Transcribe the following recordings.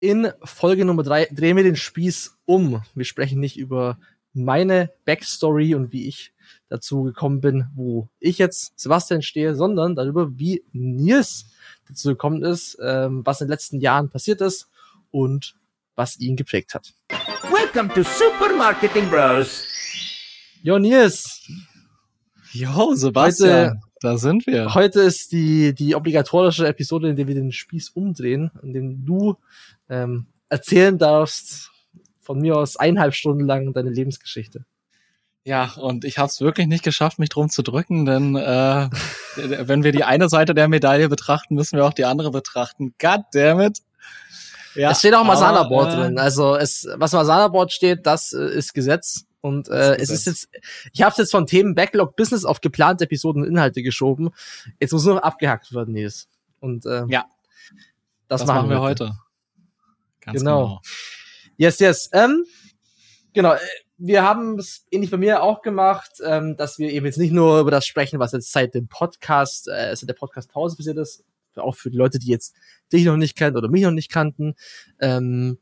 In Folge Nummer drei drehen wir den Spieß um. Wir sprechen nicht über meine Backstory und wie ich dazu gekommen bin, wo ich jetzt Sebastian stehe, sondern darüber, wie Nils dazu gekommen ist, ähm, was in den letzten Jahren passiert ist und was ihn geprägt hat. Welcome to Supermarketing Bros. Jo, Nils. Jo, Sebastian, heute, da sind wir. Heute ist die, die obligatorische Episode, in der wir den Spieß umdrehen, in dem du ähm, erzählen darfst, von mir aus eineinhalb Stunden lang deine Lebensgeschichte. Ja, und ich habe es wirklich nicht geschafft, mich drum zu drücken, denn äh, wenn wir die eine Seite der Medaille betrachten, müssen wir auch die andere betrachten. God damn it. Ja, es steht auch Masala Board äh, drin. Also es, was Masala Board steht, das äh, ist Gesetz. Und äh, ist es ist jetzt, ich habe jetzt von Themen Backlog Business auf geplante Episoden und Inhalte geschoben. Jetzt muss nur noch abgehackt werden, Nils. Und äh, ja, das, das machen, wir heute. Ganz genau. genau. Yes, yes. Ähm, genau. Äh, wir haben es ähnlich bei mir auch gemacht, ähm, dass wir eben jetzt nicht nur über das sprechen, was jetzt seit dem Podcast, äh, seit der Podcast-Pause passiert ist, auch für die Leute, die jetzt dich noch nicht kennen oder mich noch nicht kannten. Ähm,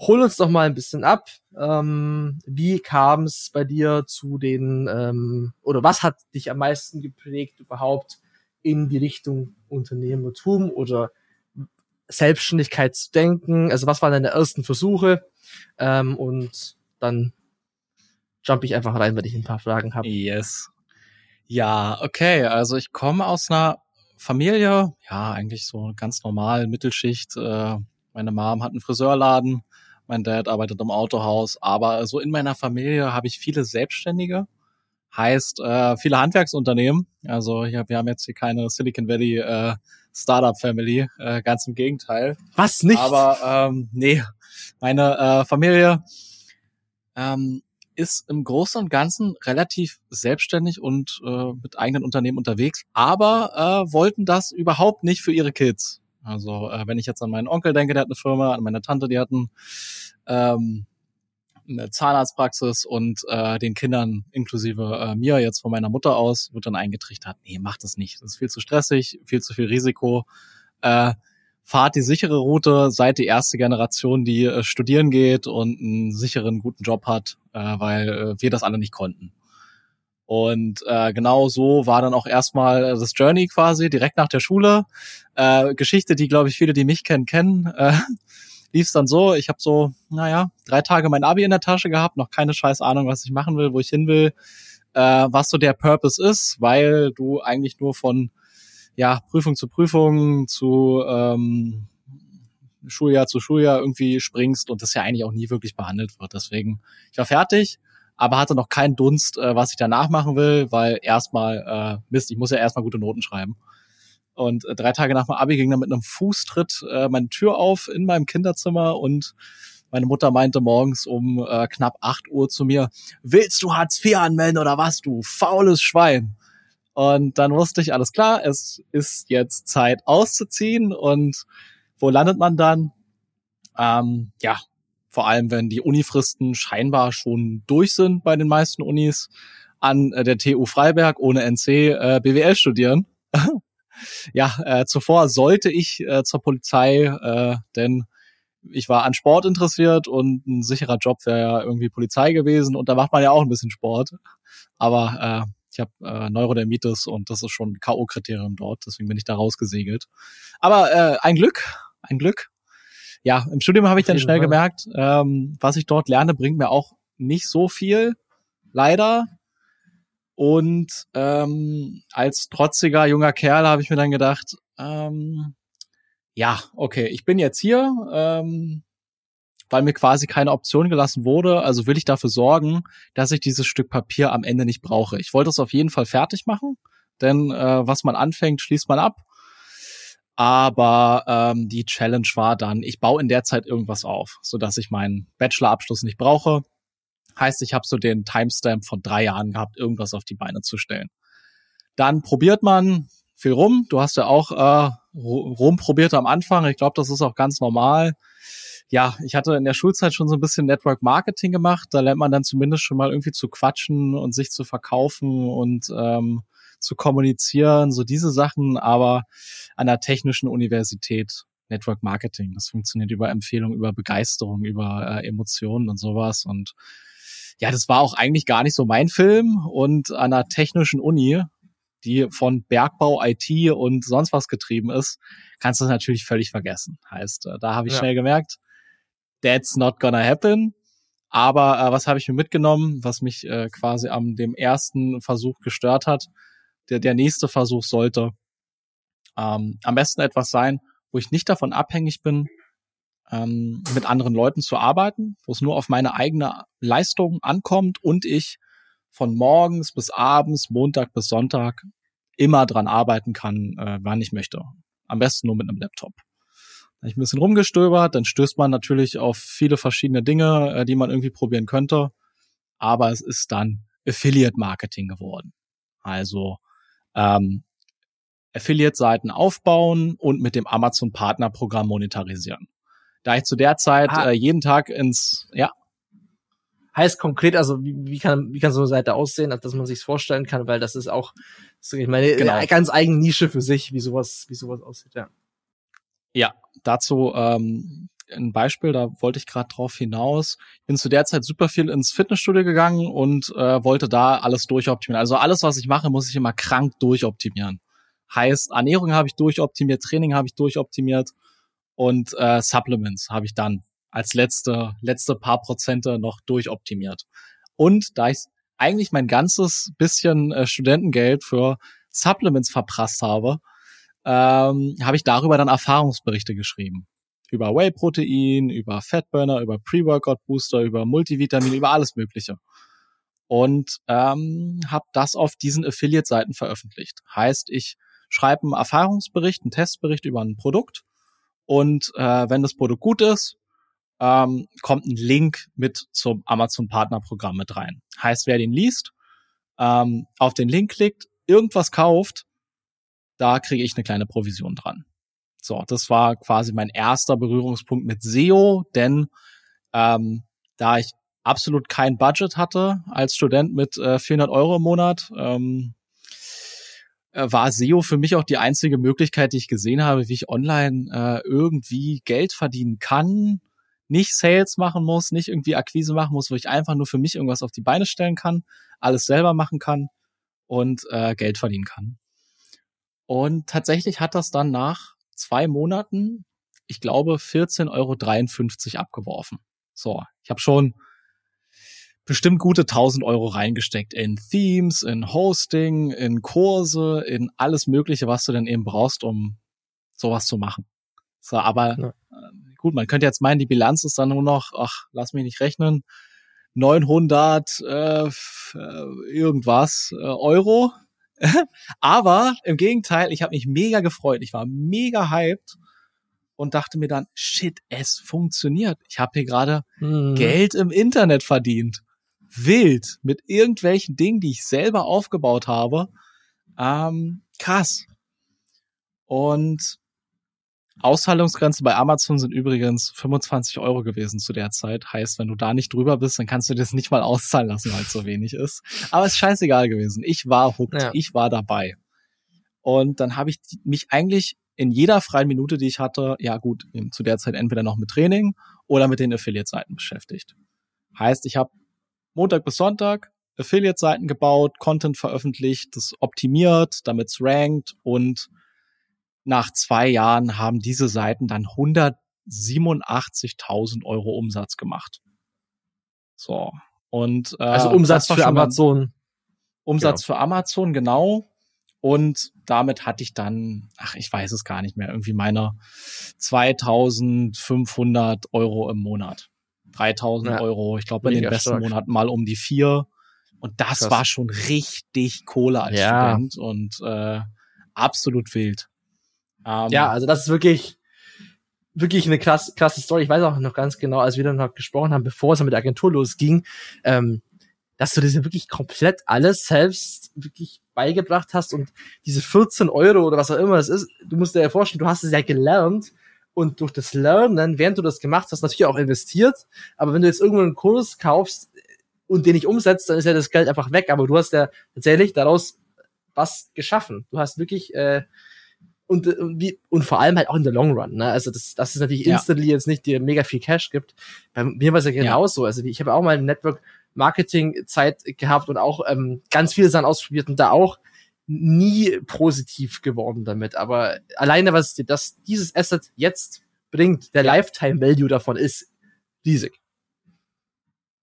hol uns doch mal ein bisschen ab. Ähm, wie kam es bei dir zu den, ähm, oder was hat dich am meisten geprägt überhaupt in die Richtung Unternehmertum oder Selbstständigkeit zu denken? Also was waren deine ersten Versuche? Ähm, und dann jump ich einfach rein, wenn ich ein paar Fragen habe. Yes. Ja, okay. Also ich komme aus einer Familie, ja, eigentlich so ganz normal, Mittelschicht. Äh, meine Mom hat einen Friseurladen, mein Dad arbeitet im Autohaus, aber so in meiner Familie habe ich viele Selbstständige. Heißt, äh, viele Handwerksunternehmen. Also hier, wir haben jetzt hier keine Silicon Valley äh, Startup Family, äh, ganz im Gegenteil. Was nicht? Aber ähm, nee, meine äh, Familie ähm, ist im Großen und Ganzen relativ selbstständig und äh, mit eigenen Unternehmen unterwegs, aber äh, wollten das überhaupt nicht für ihre Kids. Also äh, wenn ich jetzt an meinen Onkel denke, der hat eine Firma, an meine Tante, die hatten ähm, eine Zahnarztpraxis und äh, den Kindern inklusive äh, mir jetzt von meiner Mutter aus wird dann eingetrichtert, nee, mach das nicht, das ist viel zu stressig, viel zu viel Risiko. Äh, fahrt die sichere Route, seid die erste Generation, die äh, studieren geht und einen sicheren, guten Job hat, äh, weil äh, wir das alle nicht konnten. Und äh, genau so war dann auch erstmal das Journey quasi direkt nach der Schule. Äh, Geschichte, die glaube ich viele, die mich kennen, kennen. Äh, lief es dann so, ich habe so, naja, drei Tage mein Abi in der Tasche gehabt, noch keine scheiß Ahnung, was ich machen will, wo ich hin will, äh, was so der Purpose ist, weil du eigentlich nur von ja, Prüfung zu Prüfung zu ähm, Schuljahr zu Schuljahr irgendwie springst und das ja eigentlich auch nie wirklich behandelt wird. Deswegen, ich war fertig, aber hatte noch keinen Dunst, äh, was ich danach machen will, weil erstmal, äh, Mist, ich muss ja erstmal gute Noten schreiben. Und äh, drei Tage nach dem Abi ging dann mit einem Fußtritt äh, meine Tür auf in meinem Kinderzimmer und meine Mutter meinte morgens um äh, knapp acht Uhr zu mir, willst du Hartz IV anmelden oder was, du faules Schwein? Und dann wusste ich, alles klar, es ist jetzt Zeit auszuziehen. Und wo landet man dann? Ähm, ja, vor allem, wenn die Unifristen scheinbar schon durch sind bei den meisten Unis, an äh, der TU Freiberg ohne NC äh, BWL studieren. ja, äh, zuvor sollte ich äh, zur Polizei, äh, denn ich war an Sport interessiert und ein sicherer Job wäre ja irgendwie Polizei gewesen und da macht man ja auch ein bisschen Sport. Aber äh, ich habe äh, Neurodermitis und das ist schon K.O.-Kriterium dort, deswegen bin ich da rausgesegelt. Aber äh, ein Glück, ein Glück. Ja, im Studium habe ich dann schnell gemerkt, ähm, was ich dort lerne, bringt mir auch nicht so viel, leider. Und ähm, als trotziger junger Kerl habe ich mir dann gedacht, ähm, ja, okay, ich bin jetzt hier, ähm, weil mir quasi keine Option gelassen wurde. Also will ich dafür sorgen, dass ich dieses Stück Papier am Ende nicht brauche. Ich wollte es auf jeden Fall fertig machen, denn äh, was man anfängt, schließt man ab. Aber ähm, die Challenge war dann, ich baue in der Zeit irgendwas auf, so dass ich meinen Bachelorabschluss nicht brauche. Heißt, ich habe so den Timestamp von drei Jahren gehabt, irgendwas auf die Beine zu stellen. Dann probiert man viel rum. Du hast ja auch äh, rumprobiert am Anfang. Ich glaube, das ist auch ganz normal. Ja, ich hatte in der Schulzeit schon so ein bisschen Network Marketing gemacht. Da lernt man dann zumindest schon mal irgendwie zu quatschen und sich zu verkaufen und ähm, zu kommunizieren, so diese Sachen. Aber an der technischen Universität Network Marketing. Das funktioniert über Empfehlung, über Begeisterung, über äh, Emotionen und sowas. Und ja, das war auch eigentlich gar nicht so mein Film. Und an einer technischen Uni, die von Bergbau, IT und sonst was getrieben ist, kannst du das natürlich völlig vergessen. Heißt, äh, da habe ich ja. schnell gemerkt, that's not gonna happen. Aber äh, was habe ich mir mitgenommen, was mich äh, quasi am dem ersten Versuch gestört hat? Der, der nächste Versuch sollte ähm, am besten etwas sein, wo ich nicht davon abhängig bin, ähm, mit anderen Leuten zu arbeiten, wo es nur auf meine eigene Leistung ankommt und ich von morgens bis abends, Montag bis Sonntag immer dran arbeiten kann, äh, wann ich möchte. Am besten nur mit einem Laptop. Da ich ein bisschen rumgestöbert, dann stößt man natürlich auf viele verschiedene Dinge, äh, die man irgendwie probieren könnte. Aber es ist dann Affiliate Marketing geworden. Also ähm, Affiliate-Seiten aufbauen und mit dem Amazon Partner-Programm monetarisieren. Da ich zu der Zeit ah. äh, jeden Tag ins, ja. Heißt konkret, also wie, wie, kann, wie kann so eine Seite aussehen, dass man sich vorstellen kann, weil das ist auch, ich meine, genau. eine ganz eigene Nische für sich, wie sowas, wie sowas aussieht, ja. Ja, dazu ähm, ein Beispiel, da wollte ich gerade drauf hinaus. Bin zu der Zeit super viel ins Fitnessstudio gegangen und äh, wollte da alles durchoptimieren. Also alles, was ich mache, muss ich immer krank durchoptimieren. Heißt, Ernährung habe ich durchoptimiert, Training habe ich durchoptimiert und äh, Supplements habe ich dann als letzte, letzte paar Prozente noch durchoptimiert. Und da ich eigentlich mein ganzes bisschen äh, Studentengeld für Supplements verprasst habe, ähm, habe ich darüber dann Erfahrungsberichte geschrieben. Über Whey-Protein, über Fatburner, über Pre-Workout-Booster, über Multivitamin, über alles Mögliche. Und ähm, habe das auf diesen Affiliate-Seiten veröffentlicht. Heißt, ich schreibe einen Erfahrungsbericht, einen Testbericht über ein Produkt und äh, wenn das Produkt gut ist, ähm, kommt ein Link mit zum Amazon Partnerprogramm mit rein. Heißt, wer den liest, ähm, auf den Link klickt, irgendwas kauft, da kriege ich eine kleine Provision dran. So, das war quasi mein erster Berührungspunkt mit SEO, denn ähm, da ich absolut kein Budget hatte als Student mit äh, 400 Euro im Monat, ähm, äh, war SEO für mich auch die einzige Möglichkeit, die ich gesehen habe, wie ich online äh, irgendwie Geld verdienen kann, nicht Sales machen muss, nicht irgendwie Akquise machen muss, wo ich einfach nur für mich irgendwas auf die Beine stellen kann, alles selber machen kann und äh, Geld verdienen kann. Und tatsächlich hat das dann nach zwei Monaten, ich glaube, 14,53 Euro abgeworfen. So, ich habe schon bestimmt gute 1000 Euro reingesteckt in Themes, in Hosting, in Kurse, in alles Mögliche, was du denn eben brauchst, um sowas zu machen. So, aber ja. äh, gut, man könnte jetzt meinen, die Bilanz ist dann nur noch, ach, lass mich nicht rechnen, 900 äh, äh, irgendwas äh, Euro. aber im Gegenteil, ich habe mich mega gefreut. Ich war mega hyped und dachte mir dann, shit, es funktioniert. Ich habe hier gerade mhm. Geld im Internet verdient wild mit irgendwelchen Dingen, die ich selber aufgebaut habe. Ähm, krass. Und Auszahlungsgrenze bei Amazon sind übrigens 25 Euro gewesen zu der Zeit. Heißt, wenn du da nicht drüber bist, dann kannst du das nicht mal auszahlen lassen, weil es so wenig ist. Aber es ist scheißegal gewesen. Ich war hooked. Ja. Ich war dabei. Und dann habe ich mich eigentlich in jeder freien Minute, die ich hatte, ja gut, zu der Zeit entweder noch mit Training oder mit den Affiliate-Seiten beschäftigt. Heißt, ich habe Montag bis Sonntag Affiliate-Seiten gebaut, Content veröffentlicht, das optimiert, damit es rankt und nach zwei Jahren haben diese Seiten dann 187.000 Euro Umsatz gemacht. So. Und, äh, also Umsatz für Amazon. Umsatz genau. für Amazon, genau. Und damit hatte ich dann, ach, ich weiß es gar nicht mehr, irgendwie meine 2500 Euro im Monat. 3000 ja. Euro. Ich glaube, in den besten stark. Monaten mal um die vier. Und das Krass. war schon richtig Kohle als ja. Student und äh, absolut wild. Ähm, ja, also das ist wirklich, wirklich eine krass, krasse Story. Ich weiß auch noch ganz genau, als wir dann noch gesprochen haben, bevor es mit der Agentur losging, ähm, dass du das ja wirklich komplett alles selbst wirklich beigebracht hast und diese 14 Euro oder was auch immer es ist, du musst dir ja vorstellen, du hast es ja gelernt und durch das Lernen, während du das gemacht hast, natürlich auch investiert. Aber wenn du jetzt irgendwo einen Kurs kaufst und den nicht umsetzt, dann ist ja das Geld einfach weg. Aber du hast ja tatsächlich daraus was geschaffen. Du hast wirklich äh, und, äh, wie, und vor allem halt auch in der Long Run. Ne? Also das, das ist natürlich instantly ja. jetzt nicht dir mega viel Cash gibt. Bei mir war es ja genauso. Ja. Also ich habe auch mal Network Marketing Zeit gehabt und auch ähm, ganz viele Sachen ausprobiert und da auch nie positiv geworden damit. Aber alleine, was dir das, dieses Asset jetzt bringt, der Lifetime Value davon ist riesig.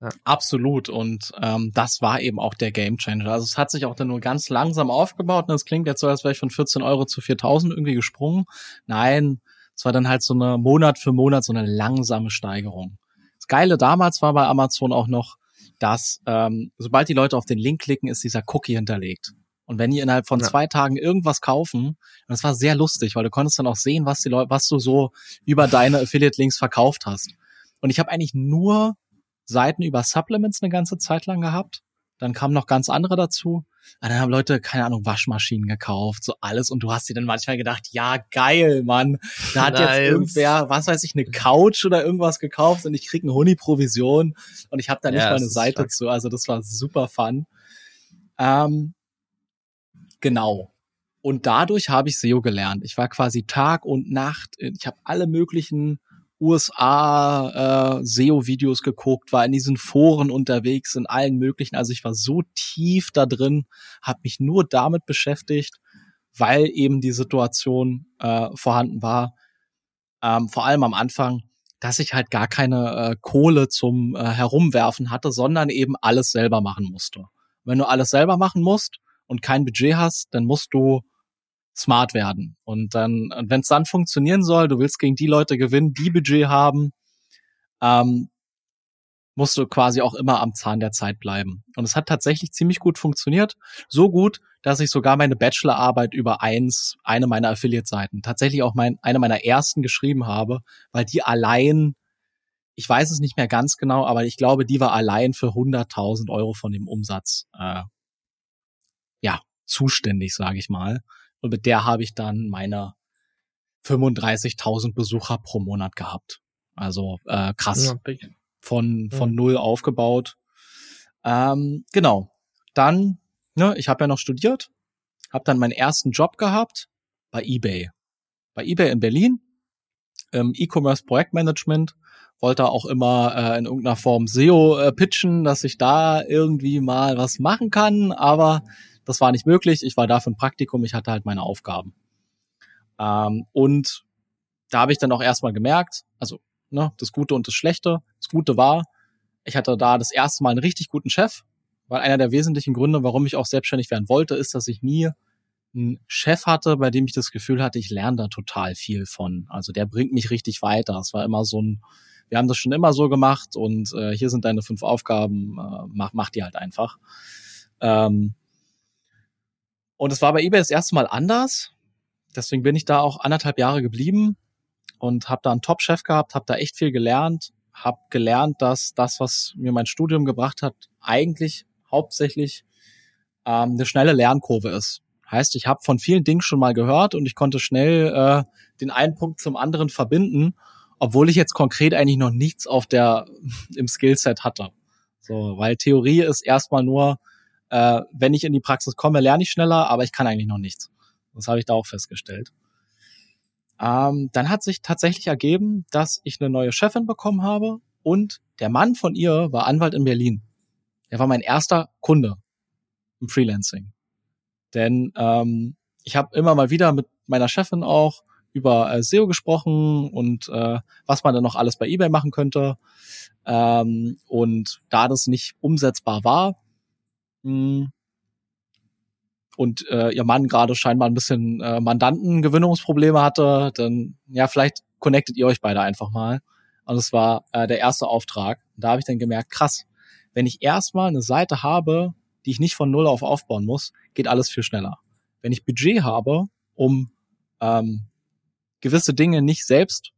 Ja. Absolut. Und ähm, das war eben auch der Game Changer. Also es hat sich auch dann nur ganz langsam aufgebaut. Und es klingt jetzt so, als wäre ich von 14 Euro zu 4000 irgendwie gesprungen. Nein, es war dann halt so eine Monat für Monat so eine langsame Steigerung. Das Geile damals war bei Amazon auch noch, dass ähm, sobald die Leute auf den Link klicken, ist dieser Cookie hinterlegt. Und wenn die innerhalb von ja. zwei Tagen irgendwas kaufen, und das war sehr lustig, weil du konntest dann auch sehen, was die Leute, was du so über deine Affiliate-Links verkauft hast. Und ich habe eigentlich nur Seiten über Supplements eine ganze Zeit lang gehabt. Dann kamen noch ganz andere dazu. Und dann haben Leute, keine Ahnung, Waschmaschinen gekauft, so alles. Und du hast dir dann manchmal gedacht, ja, geil, Mann. Da hat nice. jetzt irgendwer, was weiß ich, eine Couch oder irgendwas gekauft und ich krieg eine Huni-Provision und ich habe da nicht ja, mal eine Seite stark. zu. Also das war super fun. Ähm, genau. Und dadurch habe ich SEO gelernt. Ich war quasi Tag und Nacht. Ich habe alle möglichen USA äh, SEO-Videos geguckt, war in diesen Foren unterwegs, in allen möglichen. Also ich war so tief da drin, habe mich nur damit beschäftigt, weil eben die Situation äh, vorhanden war. Ähm, vor allem am Anfang, dass ich halt gar keine äh, Kohle zum äh, Herumwerfen hatte, sondern eben alles selber machen musste. Wenn du alles selber machen musst und kein Budget hast, dann musst du smart werden. Und dann, wenn es dann funktionieren soll, du willst gegen die Leute gewinnen, die Budget haben, ähm, musst du quasi auch immer am Zahn der Zeit bleiben. Und es hat tatsächlich ziemlich gut funktioniert. So gut, dass ich sogar meine Bachelorarbeit über eins, eine meiner Affiliate-Seiten, tatsächlich auch mein, eine meiner ersten geschrieben habe, weil die allein, ich weiß es nicht mehr ganz genau, aber ich glaube, die war allein für 100.000 Euro von dem Umsatz, äh, ja, zuständig, sage ich mal. Und mit der habe ich dann meine 35.000 Besucher pro Monat gehabt. Also äh, krass. Von, von null aufgebaut. Ähm, genau. Dann, ne, ich habe ja noch studiert, habe dann meinen ersten Job gehabt bei eBay. Bei eBay in Berlin, im E-Commerce Projektmanagement, wollte auch immer äh, in irgendeiner Form SEO äh, pitchen, dass ich da irgendwie mal was machen kann, aber das war nicht möglich. Ich war da für ein Praktikum, ich hatte halt meine Aufgaben. Ähm, und da habe ich dann auch erstmal gemerkt, also ne, das Gute und das Schlechte. Das Gute war, ich hatte da das erste Mal einen richtig guten Chef, weil einer der wesentlichen Gründe, warum ich auch selbstständig werden wollte, ist, dass ich nie einen Chef hatte, bei dem ich das Gefühl hatte, ich lerne da total viel von. Also der bringt mich richtig weiter. Es war immer so ein, wir haben das schon immer so gemacht und äh, hier sind deine fünf Aufgaben, äh, mach, mach die halt einfach. Ähm, und es war bei eBay das erste Mal anders. Deswegen bin ich da auch anderthalb Jahre geblieben und habe da einen Top-Chef gehabt, habe da echt viel gelernt, habe gelernt, dass das, was mir mein Studium gebracht hat, eigentlich hauptsächlich ähm, eine schnelle Lernkurve ist. Heißt, ich habe von vielen Dingen schon mal gehört und ich konnte schnell äh, den einen Punkt zum anderen verbinden, obwohl ich jetzt konkret eigentlich noch nichts auf der im Skillset hatte. So, weil Theorie ist erstmal nur äh, wenn ich in die Praxis komme, lerne ich schneller, aber ich kann eigentlich noch nichts. Das habe ich da auch festgestellt. Ähm, dann hat sich tatsächlich ergeben, dass ich eine neue Chefin bekommen habe und der Mann von ihr war Anwalt in Berlin. Er war mein erster Kunde im Freelancing. Denn ähm, ich habe immer mal wieder mit meiner Chefin auch über äh, SEO gesprochen und äh, was man dann noch alles bei eBay machen könnte. Ähm, und da das nicht umsetzbar war, hm. und äh, ihr Mann gerade scheinbar ein bisschen äh, Mandantengewinnungsprobleme hatte, dann ja, vielleicht connectet ihr euch beide einfach mal. Und es war äh, der erste Auftrag. Und da habe ich dann gemerkt, krass, wenn ich erstmal eine Seite habe, die ich nicht von null auf aufbauen muss, geht alles viel schneller. Wenn ich Budget habe, um ähm, gewisse Dinge nicht selbst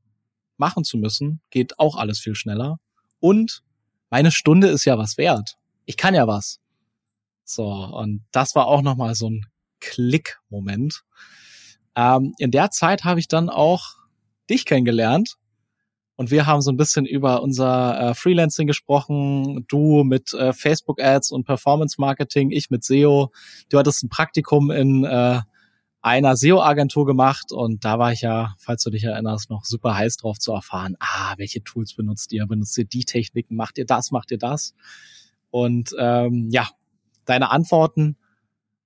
machen zu müssen, geht auch alles viel schneller. Und meine Stunde ist ja was wert. Ich kann ja was. So, und das war auch nochmal so ein Klick-Moment. Ähm, in der Zeit habe ich dann auch dich kennengelernt und wir haben so ein bisschen über unser äh, Freelancing gesprochen. Du mit äh, Facebook-Ads und Performance-Marketing, ich mit SEO. Du hattest ein Praktikum in äh, einer SEO-Agentur gemacht und da war ich ja, falls du dich erinnerst, noch super heiß drauf zu erfahren, ah, welche Tools benutzt ihr? Benutzt ihr die Techniken? Macht ihr das? Macht ihr das? Und ähm, ja, deine Antworten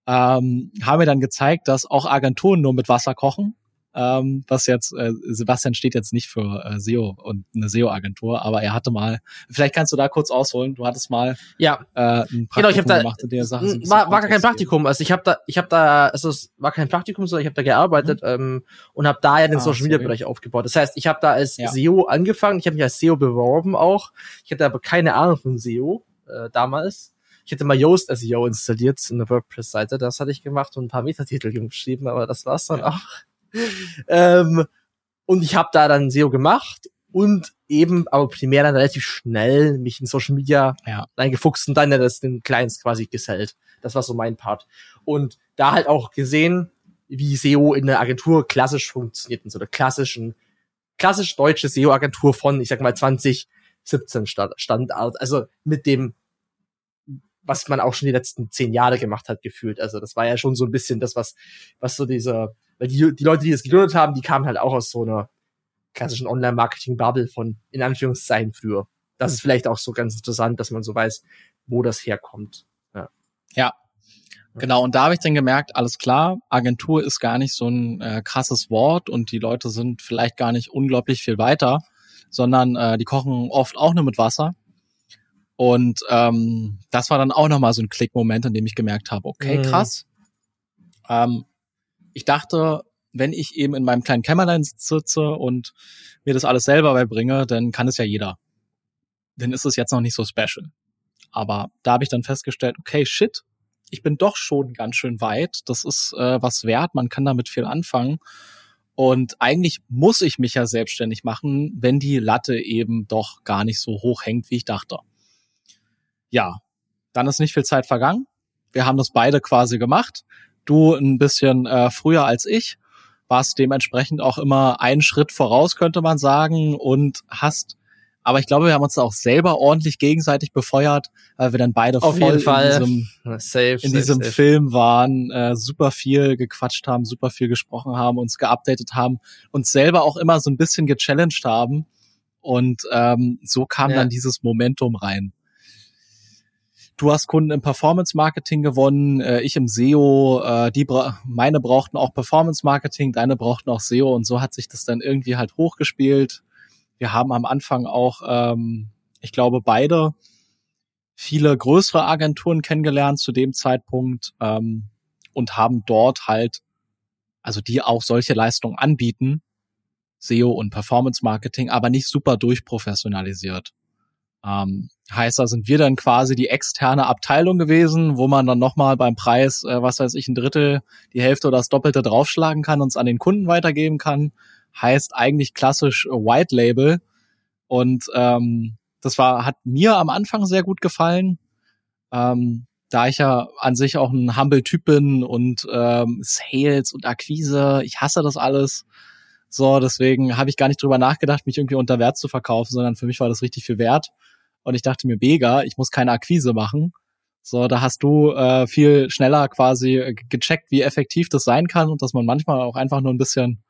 ähm, haben mir dann gezeigt, dass auch Agenturen nur mit Wasser kochen ähm, was jetzt, äh, Sebastian steht jetzt nicht für äh, SEO und eine SEO-Agentur, aber er hatte mal, vielleicht kannst du da kurz ausholen, du hattest mal ja. äh, ein Praktikum genau, ich hab da, gemacht in der Sache. War, war gar kein Praktikum, also ich habe da, ich habe da, also es war kein Praktikum, sondern ich habe da gearbeitet mhm. ähm, und habe da ja den ah, Social Media Bereich aufgebaut. Das heißt, ich habe da als ja. SEO angefangen, ich habe mich als SEO beworben auch, ich hatte aber keine Ahnung von SEO äh, damals. Ich hätte mal Yoast SEO installiert, eine WordPress-Seite, das hatte ich gemacht und ein paar Metatitel geschrieben, aber das war's dann auch ähm, und ich habe da dann SEO gemacht und eben aber primär dann relativ schnell mich in Social Media ja. reingefuchst und dann ja das den Clients quasi gesellt. Das war so mein Part. Und da halt auch gesehen, wie SEO in der Agentur klassisch funktioniert, in so einer klassischen, klassisch deutsche SEO-Agentur von, ich sag mal, 2017 stand, Standard, also mit dem, was man auch schon die letzten zehn Jahre gemacht hat, gefühlt. Also das war ja schon so ein bisschen das, was, was so dieser weil die, die Leute, die das gegründet haben, die kamen halt auch aus so einer klassischen Online-Marketing-Bubble von, in Anführungszeichen, früher. Das ist vielleicht auch so ganz interessant, dass man so weiß, wo das herkommt. Ja. ja. Genau, und da habe ich dann gemerkt, alles klar, Agentur ist gar nicht so ein äh, krasses Wort und die Leute sind vielleicht gar nicht unglaublich viel weiter, sondern äh, die kochen oft auch nur mit Wasser. Und ähm, das war dann auch nochmal so ein Klickmoment, in dem ich gemerkt habe, okay, mhm. krass. Ähm, ich dachte, wenn ich eben in meinem kleinen Kämmerlein sitze und mir das alles selber beibringe, dann kann es ja jeder. Dann ist es jetzt noch nicht so special. Aber da habe ich dann festgestellt, okay, shit, ich bin doch schon ganz schön weit. Das ist äh, was wert, man kann damit viel anfangen. Und eigentlich muss ich mich ja selbstständig machen, wenn die Latte eben doch gar nicht so hoch hängt, wie ich dachte. Ja, dann ist nicht viel Zeit vergangen. Wir haben das beide quasi gemacht. Du ein bisschen äh, früher als ich, warst dementsprechend auch immer einen Schritt voraus, könnte man sagen, und hast aber ich glaube, wir haben uns auch selber ordentlich gegenseitig befeuert, weil wir dann beide Auf voll in diesem, safe, in safe, diesem safe. Film waren, äh, super viel gequatscht haben, super viel gesprochen haben, uns geupdatet haben, uns selber auch immer so ein bisschen gechallenged haben. Und ähm, so kam ja. dann dieses Momentum rein. Du hast Kunden im Performance Marketing gewonnen, äh, ich im SEO, äh, die bra meine brauchten auch Performance Marketing, deine brauchten auch SEO und so hat sich das dann irgendwie halt hochgespielt. Wir haben am Anfang auch, ähm, ich glaube, beide viele größere Agenturen kennengelernt zu dem Zeitpunkt ähm, und haben dort halt, also die auch solche Leistungen anbieten, SEO und Performance Marketing, aber nicht super durchprofessionalisiert. Ähm, heißt, da sind wir dann quasi die externe Abteilung gewesen, wo man dann nochmal beim Preis, äh, was weiß ich, ein Drittel, die Hälfte oder das Doppelte draufschlagen kann und es an den Kunden weitergeben kann. Heißt eigentlich klassisch White Label. Und ähm, das war, hat mir am Anfang sehr gut gefallen. Ähm, da ich ja an sich auch ein Humble-Typ bin und ähm, Sales und Akquise, ich hasse das alles. So, deswegen habe ich gar nicht drüber nachgedacht, mich irgendwie unter Wert zu verkaufen, sondern für mich war das richtig viel wert. Und ich dachte mir, mega, ich muss keine Akquise machen. So, da hast du äh, viel schneller quasi äh, gecheckt, wie effektiv das sein kann und dass man manchmal auch einfach nur ein bisschen,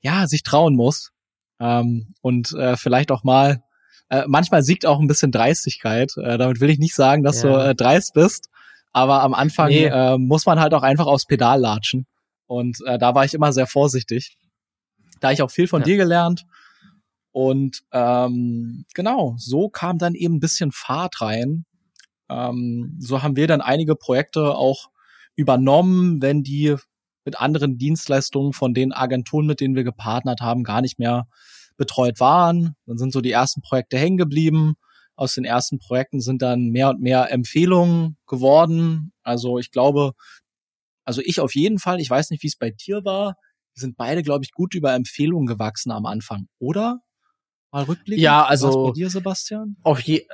ja, sich trauen muss. Ähm, und äh, vielleicht auch mal, äh, manchmal siegt auch ein bisschen Dreistigkeit. Äh, damit will ich nicht sagen, dass ja. du äh, dreist bist, aber am Anfang nee. äh, muss man halt auch einfach aufs Pedal latschen. Und äh, da war ich immer sehr vorsichtig. Da ich auch viel von ja. dir gelernt und ähm, genau, so kam dann eben ein bisschen Fahrt rein. Ähm, so haben wir dann einige Projekte auch übernommen, wenn die mit anderen Dienstleistungen von den Agenturen, mit denen wir gepartnert haben, gar nicht mehr betreut waren. Dann sind so die ersten Projekte hängen geblieben. Aus den ersten Projekten sind dann mehr und mehr Empfehlungen geworden. Also ich glaube, also ich auf jeden Fall, ich weiß nicht, wie es bei dir war, sind beide, glaube ich, gut über Empfehlungen gewachsen am Anfang, oder? Mal rückblicken? Ja, also. Was bei dir, Sebastian? Auf je,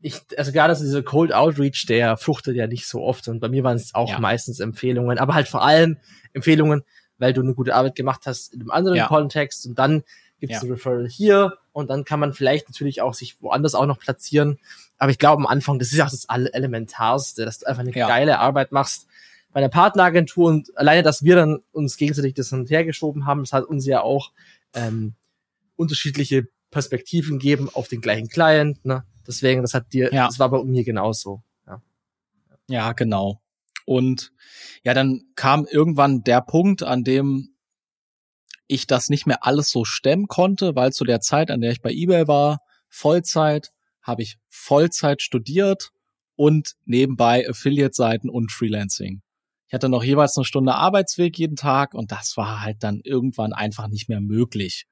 ich, also gerade so diese Cold Outreach, der fruchtet ja nicht so oft und bei mir waren es auch ja. meistens Empfehlungen, aber halt vor allem Empfehlungen, weil du eine gute Arbeit gemacht hast in einem anderen ja. Kontext und dann gibt es ja. ein Referral hier und dann kann man vielleicht natürlich auch sich woanders auch noch platzieren. Aber ich glaube am Anfang, das ist auch das Elementarste, dass du einfach eine ja. geile Arbeit machst, bei einer Partneragentur und alleine, dass wir dann uns gegenseitig das hin und her geschoben haben, das hat uns ja auch ähm, unterschiedliche Perspektiven geben auf den gleichen Client. Ne? Deswegen, das hat dir, ja. das war bei mir genauso. Ja. ja, genau. Und ja, dann kam irgendwann der Punkt, an dem ich das nicht mehr alles so stemmen konnte, weil zu der Zeit, an der ich bei eBay war, Vollzeit, habe ich Vollzeit studiert und nebenbei Affiliate-Seiten und Freelancing. Ich hatte noch jeweils eine Stunde Arbeitsweg jeden Tag und das war halt dann irgendwann einfach nicht mehr möglich.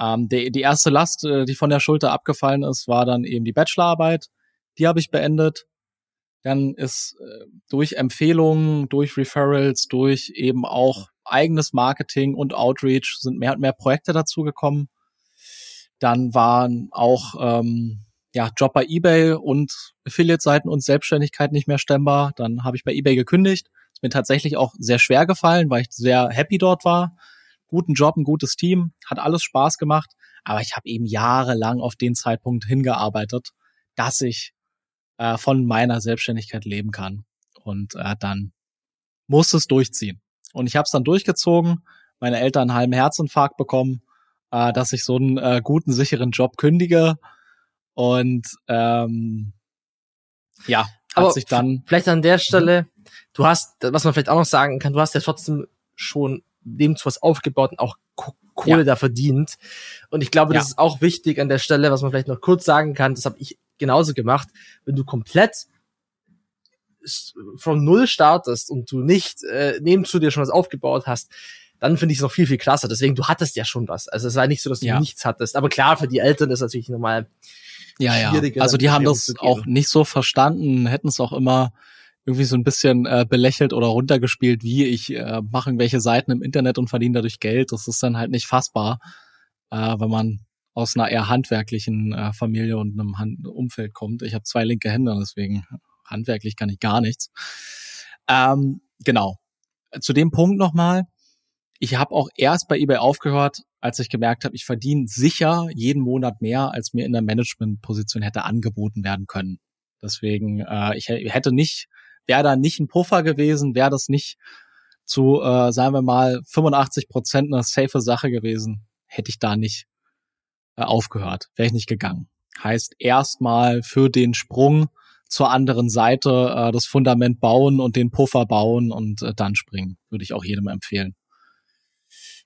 Ähm, die, die erste Last, äh, die von der Schulter abgefallen ist, war dann eben die Bachelorarbeit. Die habe ich beendet. Dann ist äh, durch Empfehlungen, durch Referrals, durch eben auch eigenes Marketing und Outreach sind mehr und mehr Projekte dazugekommen. Dann waren auch ähm, ja, Job bei eBay und Affiliate-Seiten und Selbstständigkeit nicht mehr stemmbar. Dann habe ich bei eBay gekündigt. Ist mir tatsächlich auch sehr schwer gefallen, weil ich sehr happy dort war. Guten Job, ein gutes Team, hat alles Spaß gemacht. Aber ich habe eben jahrelang auf den Zeitpunkt hingearbeitet, dass ich äh, von meiner Selbstständigkeit leben kann. Und äh, dann muss es durchziehen. Und ich habe es dann durchgezogen, meine Eltern einen halben Herzinfarkt bekommen, äh, dass ich so einen äh, guten, sicheren Job kündige. Und ähm, ja, hat Aber sich dann. Vielleicht an der Stelle, du hast, was man vielleicht auch noch sagen kann, du hast ja trotzdem schon dem zu was aufgebaut und auch Kohle ja. da verdient. Und ich glaube, das ja. ist auch wichtig an der Stelle, was man vielleicht noch kurz sagen kann, das habe ich genauso gemacht, wenn du komplett von null startest und du nicht äh, neben zu dir schon was aufgebaut hast, dann finde ich es noch viel, viel krasser. Deswegen, du hattest ja schon was. Also es war nicht so, dass du ja. nichts hattest. Aber klar, für die Eltern ist natürlich nochmal ja, ja. Also die haben das auch nicht so verstanden, hätten es auch immer irgendwie so ein bisschen äh, belächelt oder runtergespielt, wie ich äh, mache irgendwelche Seiten im Internet und verdiene dadurch Geld. Das ist dann halt nicht fassbar, äh, wenn man aus einer eher handwerklichen äh, Familie und einem Hand Umfeld kommt. Ich habe zwei linke Hände, deswegen handwerklich kann ich gar nichts. Ähm, genau. Zu dem Punkt nochmal. Ich habe auch erst bei eBay aufgehört, als ich gemerkt habe, ich verdiene sicher jeden Monat mehr, als mir in der Managementposition hätte angeboten werden können. Deswegen, äh, ich hätte nicht, wäre da nicht ein Puffer gewesen, wäre das nicht zu, äh, sagen wir mal, 85 Prozent eine safe Sache gewesen, hätte ich da nicht äh, aufgehört, wäre ich nicht gegangen. Heißt erstmal für den Sprung zur anderen Seite äh, das Fundament bauen und den Puffer bauen und äh, dann springen, würde ich auch jedem empfehlen.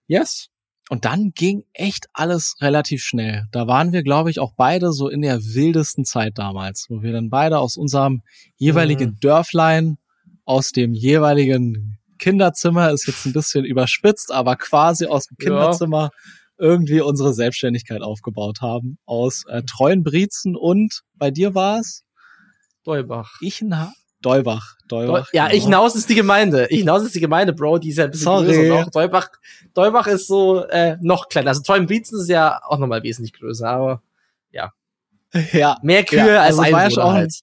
Yes. Und dann ging echt alles relativ schnell. Da waren wir, glaube ich, auch beide so in der wildesten Zeit damals, wo wir dann beide aus unserem jeweiligen mhm. Dörflein, aus dem jeweiligen Kinderzimmer, ist jetzt ein bisschen überspitzt, aber quasi aus dem Kinderzimmer ja irgendwie unsere Selbstständigkeit aufgebaut haben aus äh, treuen Briezen und bei dir war es Deubach. Ich na Deubach, Deubach. ja, genau. Ichenhaus ist die Gemeinde. Ichenhaus ist die Gemeinde, Bro, die ist ja ein bisschen Sorry. größer noch. Deubach, Deubach ist so äh, noch kleiner. Also Treuenbrietzen ist ja auch nochmal wesentlich größer, aber ja. Ja. Mehr Kühe ja, als also Einwohner halt.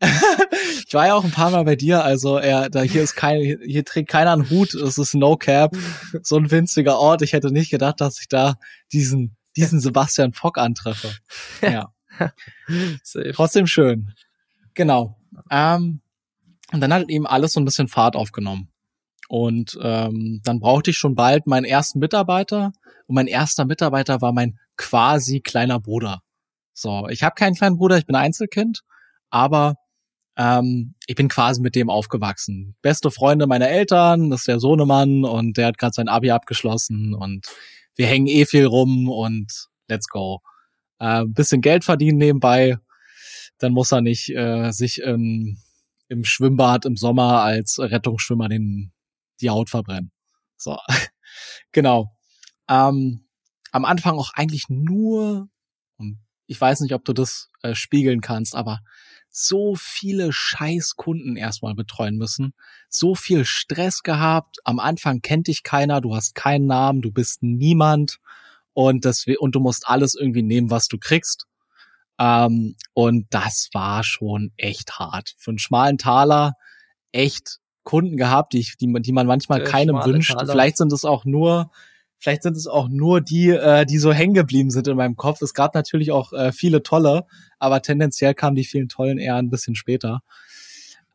ich war ja auch ein paar Mal bei dir, also er, da hier ist kein, hier trägt keiner einen Hut, es ist No Cap, so ein winziger Ort. Ich hätte nicht gedacht, dass ich da diesen, diesen Sebastian Fock antreffe. Ja. Trotzdem schön. Genau. Ähm, und dann hat eben alles so ein bisschen Fahrt aufgenommen. Und ähm, dann brauchte ich schon bald meinen ersten Mitarbeiter. Und mein erster Mitarbeiter war mein quasi kleiner Bruder. So, ich habe keinen kleinen Bruder, ich bin Einzelkind, aber ähm, ich bin quasi mit dem aufgewachsen. Beste Freunde meiner Eltern, das ist der Sohnemann und der hat gerade sein Abi abgeschlossen und wir hängen eh viel rum und let's go. Äh, bisschen Geld verdienen nebenbei, dann muss er nicht äh, sich ähm, im Schwimmbad im Sommer als Rettungsschwimmer den die Haut verbrennen. So, genau. Ähm, am Anfang auch eigentlich nur, ich weiß nicht, ob du das äh, spiegeln kannst, aber so viele scheiß Kunden erstmal betreuen müssen, so viel Stress gehabt, am Anfang kennt dich keiner, du hast keinen Namen, du bist niemand und das und du musst alles irgendwie nehmen, was du kriegst. Ähm, und das war schon echt hart. Für einen schmalen Taler echt Kunden gehabt, die, die, die man manchmal Der keinem wünscht. Taler. Vielleicht sind es auch nur Vielleicht sind es auch nur die, äh, die so hängen geblieben sind in meinem Kopf. Es gab natürlich auch äh, viele tolle, aber tendenziell kamen die vielen tollen eher ein bisschen später.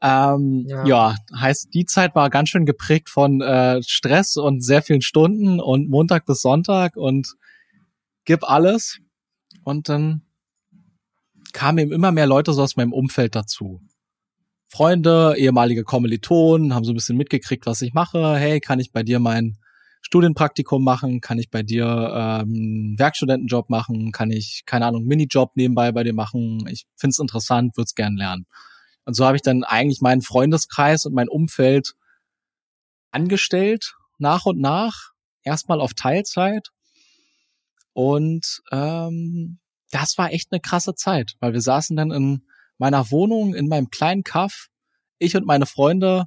Ähm, ja. ja. heißt, die Zeit war ganz schön geprägt von äh, Stress und sehr vielen Stunden und Montag bis Sonntag und gib alles. Und dann kamen eben immer mehr Leute so aus meinem Umfeld dazu. Freunde, ehemalige Kommilitonen, haben so ein bisschen mitgekriegt, was ich mache. Hey, kann ich bei dir mein Studienpraktikum machen? Kann ich bei dir ähm, Werkstudentenjob machen? Kann ich, keine Ahnung, Minijob nebenbei bei dir machen? Ich find's interessant, würde gern lernen. Und so habe ich dann eigentlich meinen Freundeskreis und mein Umfeld angestellt, nach und nach, erstmal auf Teilzeit. Und ähm, das war echt eine krasse Zeit, weil wir saßen dann in meiner Wohnung, in meinem kleinen Kaff, ich und meine Freunde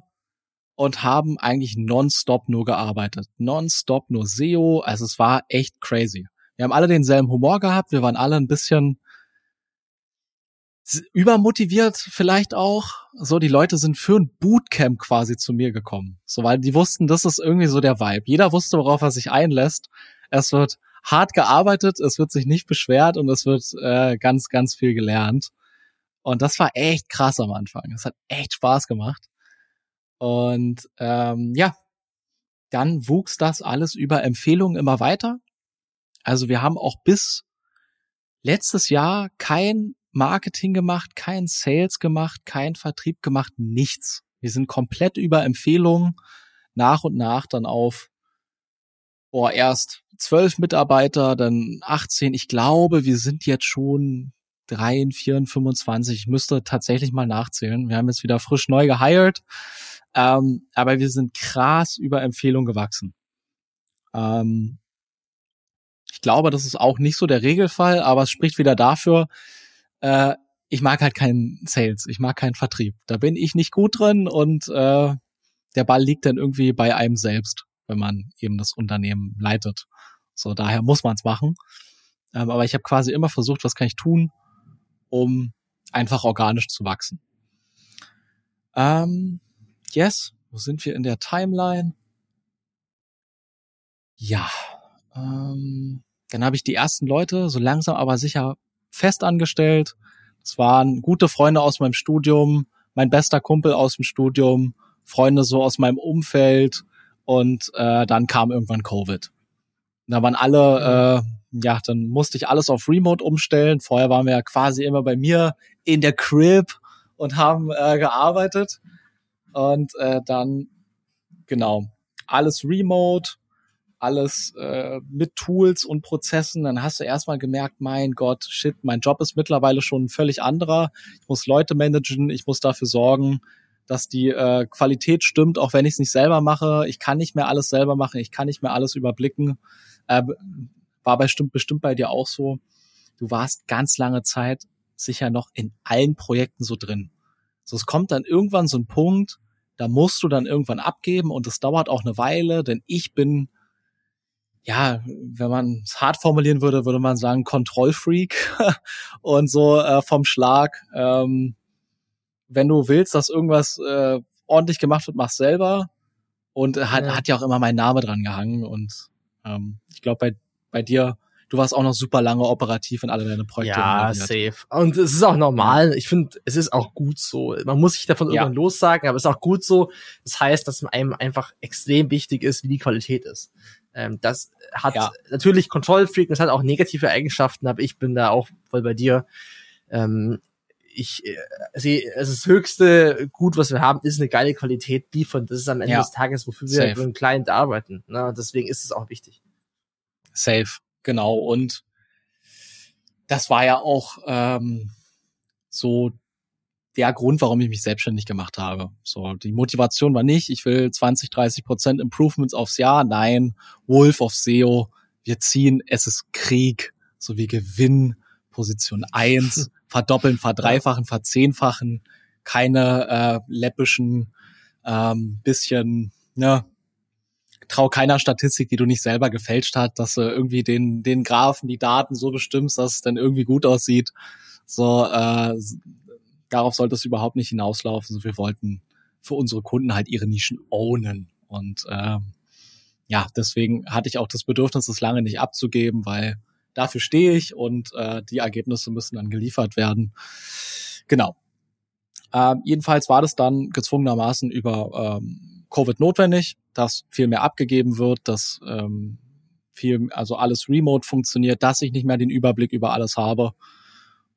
und haben eigentlich nonstop nur gearbeitet. Nonstop nur SEO. Also es war echt crazy. Wir haben alle denselben Humor gehabt. Wir waren alle ein bisschen übermotiviert vielleicht auch. So, die Leute sind für ein Bootcamp quasi zu mir gekommen. So, weil die wussten, das ist irgendwie so der Vibe. Jeder wusste, worauf er sich einlässt. Es wird hart gearbeitet, es wird sich nicht beschwert und es wird äh, ganz, ganz viel gelernt. Und das war echt krass am Anfang. Es hat echt Spaß gemacht. Und ähm, ja, dann wuchs das alles über Empfehlungen immer weiter. Also wir haben auch bis letztes Jahr kein Marketing gemacht, kein Sales gemacht, kein Vertrieb gemacht, nichts. Wir sind komplett über Empfehlungen nach und nach dann auf oh, erst zwölf Mitarbeiter, dann 18. Ich glaube, wir sind jetzt schon 3, 4, 25. Ich müsste tatsächlich mal nachzählen. Wir haben jetzt wieder frisch neu gehired. Ähm, aber wir sind krass über Empfehlung gewachsen. Ähm, ich glaube, das ist auch nicht so der Regelfall, aber es spricht wieder dafür, äh, ich mag halt keinen Sales, ich mag keinen Vertrieb. Da bin ich nicht gut drin und äh, der Ball liegt dann irgendwie bei einem selbst, wenn man eben das Unternehmen leitet. So, daher muss man es machen. Ähm, aber ich habe quasi immer versucht, was kann ich tun, um einfach organisch zu wachsen. Ähm, yes, wo sind wir in der Timeline? Ja, ähm, dann habe ich die ersten Leute so langsam aber sicher festangestellt. Das waren gute Freunde aus meinem Studium, mein bester Kumpel aus dem Studium, Freunde so aus meinem Umfeld und äh, dann kam irgendwann Covid. Da waren alle, äh, ja, dann musste ich alles auf Remote umstellen. Vorher waren wir ja quasi immer bei mir in der Crib und haben äh, gearbeitet. Und äh, dann, genau, alles Remote, alles äh, mit Tools und Prozessen, dann hast du erstmal gemerkt, mein Gott, shit, mein Job ist mittlerweile schon ein völlig anderer. Ich muss Leute managen, ich muss dafür sorgen, dass die äh, Qualität stimmt, auch wenn ich es nicht selber mache. Ich kann nicht mehr alles selber machen, ich kann nicht mehr alles überblicken. Äh, war bestimmt, bestimmt bei dir auch so. Du warst ganz lange Zeit sicher noch in allen Projekten so drin. So, es kommt dann irgendwann so ein Punkt, da musst du dann irgendwann abgeben und es dauert auch eine Weile, denn ich bin ja, wenn man es hart formulieren würde, würde man sagen Kontrollfreak und so äh, vom Schlag. Ähm, wenn du willst, dass irgendwas äh, ordentlich gemacht wird, mach selber. Und hat, ja. hat ja auch immer mein Name dran gehangen. Und ähm, ich glaube, bei, bei dir, du warst auch noch super lange operativ in alle deine Projekte. Ja, safe. Und es ist auch normal. Ich finde, es ist auch gut so. Man muss sich davon ja. irgendwann lossagen, aber es ist auch gut so. Das heißt, dass einem einfach extrem wichtig ist, wie die Qualität ist. Ähm, das hat ja. natürlich Kontrollfreak, das hat auch negative Eigenschaften, aber ich bin da auch voll bei dir. Ähm, ich äh, sehe, also das höchste Gut, was wir haben, ist eine geile Qualität liefern. Das ist am Ende ja. des Tages, wofür wir für einen Client arbeiten. Ne? Deswegen ist es auch wichtig. Safe, genau. Und das war ja auch ähm, so der Grund, warum ich mich selbstständig gemacht habe. So, die Motivation war nicht, ich will 20, 30 Prozent Improvements aufs Jahr. Nein, Wolf of SEO. Wir ziehen, es ist Krieg, so wie Gewinn, Position eins, verdoppeln, verdreifachen, verzehnfachen, keine äh, läppischen ähm, bisschen, ne, trau keiner Statistik, die du nicht selber gefälscht hast, dass du irgendwie den, den Graphen, die Daten so bestimmst, dass es dann irgendwie gut aussieht. So, äh, darauf sollte es überhaupt nicht hinauslaufen. Wir wollten für unsere Kunden halt ihre Nischen ownen. Und ähm, ja, deswegen hatte ich auch das Bedürfnis, das lange nicht abzugeben, weil dafür stehe ich und äh, die Ergebnisse müssen dann geliefert werden. Genau. Ähm, jedenfalls war das dann gezwungenermaßen über ähm, Covid notwendig, dass viel mehr abgegeben wird, dass ähm, viel, also alles remote funktioniert, dass ich nicht mehr den Überblick über alles habe.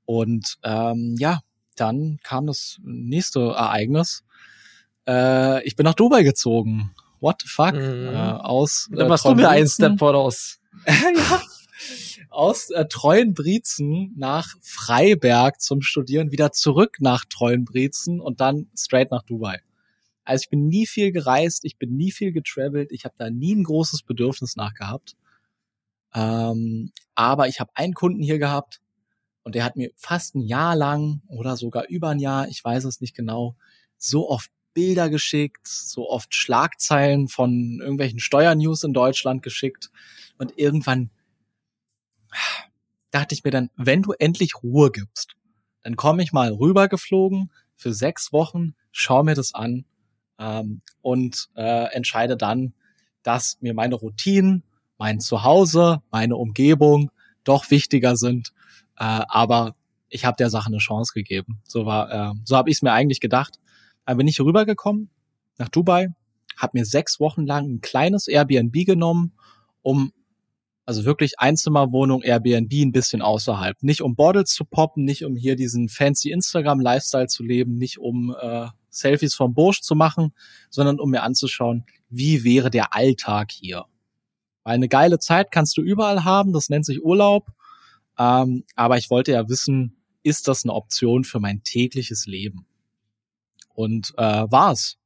Und ähm, ja, dann kam das nächste Ereignis. Äh, ich bin nach Dubai gezogen. What the fuck? Mhm. Äh, aus äh, Dann warst du mir ein Step voraus. ja. Aus äh, Treuenbrietzen nach Freiberg zum Studieren, wieder zurück nach Treuenbrietzen und dann straight nach Dubai. Also ich bin nie viel gereist, ich bin nie viel getravelt, ich habe da nie ein großes Bedürfnis nachgehabt. Ähm, aber ich habe einen Kunden hier gehabt und der hat mir fast ein Jahr lang oder sogar über ein Jahr, ich weiß es nicht genau, so oft Bilder geschickt, so oft Schlagzeilen von irgendwelchen Steuernews in Deutschland geschickt. Und irgendwann dachte ich mir dann, wenn du endlich Ruhe gibst, dann komme ich mal rübergeflogen für sechs Wochen, schau mir das an ähm, und äh, entscheide dann, dass mir meine Routinen, mein Zuhause, meine Umgebung doch wichtiger sind. Äh, aber ich habe der Sache eine Chance gegeben. So war, äh, so habe ich es mir eigentlich gedacht. Dann bin ich rübergekommen nach Dubai, habe mir sechs Wochen lang ein kleines Airbnb genommen, um also wirklich Einzimmerwohnung, Airbnb ein bisschen außerhalb. Nicht um Bordels zu poppen, nicht um hier diesen fancy Instagram-Lifestyle zu leben, nicht um äh, Selfies vom Bursch zu machen, sondern um mir anzuschauen, wie wäre der Alltag hier. Weil eine geile Zeit kannst du überall haben, das nennt sich Urlaub. Ähm, aber ich wollte ja wissen, ist das eine Option für mein tägliches Leben? Und äh, war's.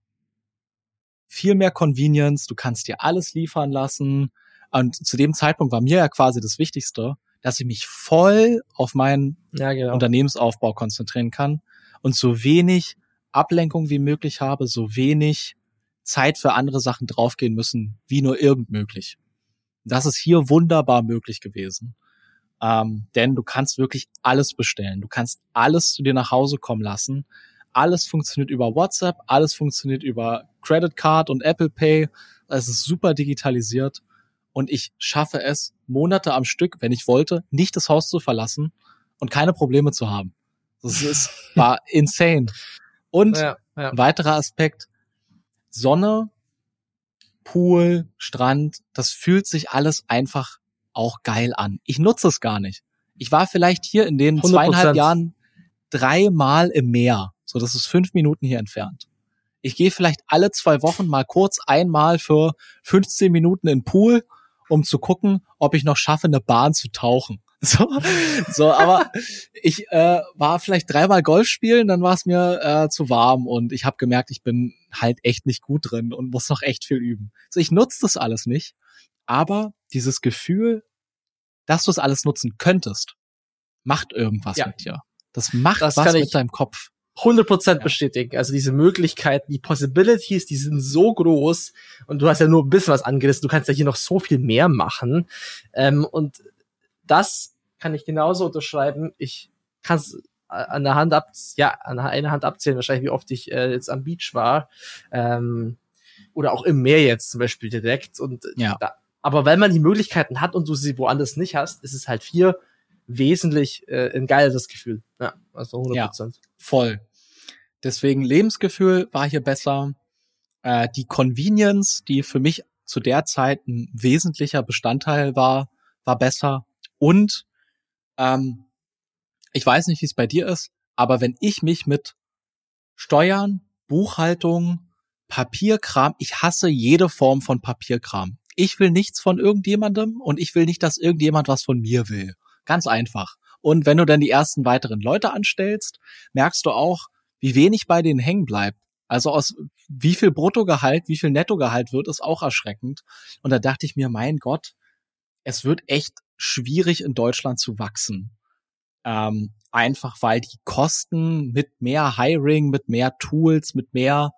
Viel mehr Convenience, du kannst dir alles liefern lassen. Und zu dem Zeitpunkt war mir ja quasi das Wichtigste, dass ich mich voll auf meinen ja, genau. Unternehmensaufbau konzentrieren kann und so wenig Ablenkung wie möglich habe, so wenig Zeit für andere Sachen draufgehen müssen, wie nur irgend möglich. Das ist hier wunderbar möglich gewesen. Ähm, denn du kannst wirklich alles bestellen. Du kannst alles zu dir nach Hause kommen lassen alles funktioniert über WhatsApp, alles funktioniert über Credit Card und Apple Pay. Es ist super digitalisiert und ich schaffe es, Monate am Stück, wenn ich wollte, nicht das Haus zu verlassen und keine Probleme zu haben. Das ist, war insane. Und ja, ja. ein weiterer Aspekt, Sonne, Pool, Strand, das fühlt sich alles einfach auch geil an. Ich nutze es gar nicht. Ich war vielleicht hier in den 100%. zweieinhalb Jahren dreimal im Meer. So, das ist fünf Minuten hier entfernt. Ich gehe vielleicht alle zwei Wochen mal kurz einmal für 15 Minuten in den Pool, um zu gucken, ob ich noch schaffe, eine Bahn zu tauchen. So, so aber ich äh, war vielleicht dreimal Golf spielen, dann war es mir äh, zu warm und ich habe gemerkt, ich bin halt echt nicht gut drin und muss noch echt viel üben. So, ich nutze das alles nicht, aber dieses Gefühl, dass du es alles nutzen könntest, macht irgendwas ja. mit dir. Das macht das was mit deinem Kopf. 100% bestätigen. Also diese Möglichkeiten, die Possibilities, die sind so groß und du hast ja nur ein bisschen was angerissen. Du kannst ja hier noch so viel mehr machen. Ähm, und das kann ich genauso unterschreiben. Ich kann es an der Hand ab, ja, an einer Hand abzählen, wahrscheinlich, wie oft ich äh, jetzt am Beach war. Ähm, oder auch im Meer jetzt zum Beispiel direkt. Und ja. Da, aber weil man die Möglichkeiten hat und du sie woanders nicht hast, ist es halt hier wesentlich äh, ein geiles Gefühl. Ja, also 100 Prozent. Ja, voll. Deswegen Lebensgefühl war hier besser. Äh, die Convenience, die für mich zu der Zeit ein wesentlicher Bestandteil war, war besser. Und ähm, ich weiß nicht, wie es bei dir ist, aber wenn ich mich mit Steuern, Buchhaltung, Papierkram, ich hasse jede Form von Papierkram. Ich will nichts von irgendjemandem und ich will nicht, dass irgendjemand was von mir will. Ganz einfach. Und wenn du dann die ersten weiteren Leute anstellst, merkst du auch, wie wenig bei denen hängen bleibt. Also aus wie viel Bruttogehalt, wie viel Nettogehalt wird, ist auch erschreckend. Und da dachte ich mir, mein Gott, es wird echt schwierig in Deutschland zu wachsen. Ähm, einfach weil die Kosten mit mehr Hiring, mit mehr Tools, mit mehr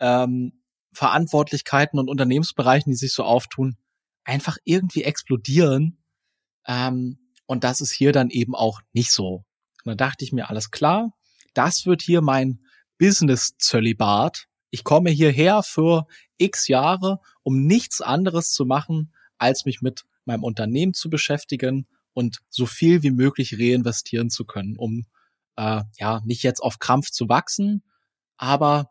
ähm, Verantwortlichkeiten und Unternehmensbereichen, die sich so auftun, einfach irgendwie explodieren. Ähm, und das ist hier dann eben auch nicht so. Und da dachte ich mir, alles klar, das wird hier mein Business-Zölibat. Ich komme hierher für x Jahre, um nichts anderes zu machen, als mich mit meinem Unternehmen zu beschäftigen und so viel wie möglich reinvestieren zu können, um äh, ja, nicht jetzt auf Krampf zu wachsen, aber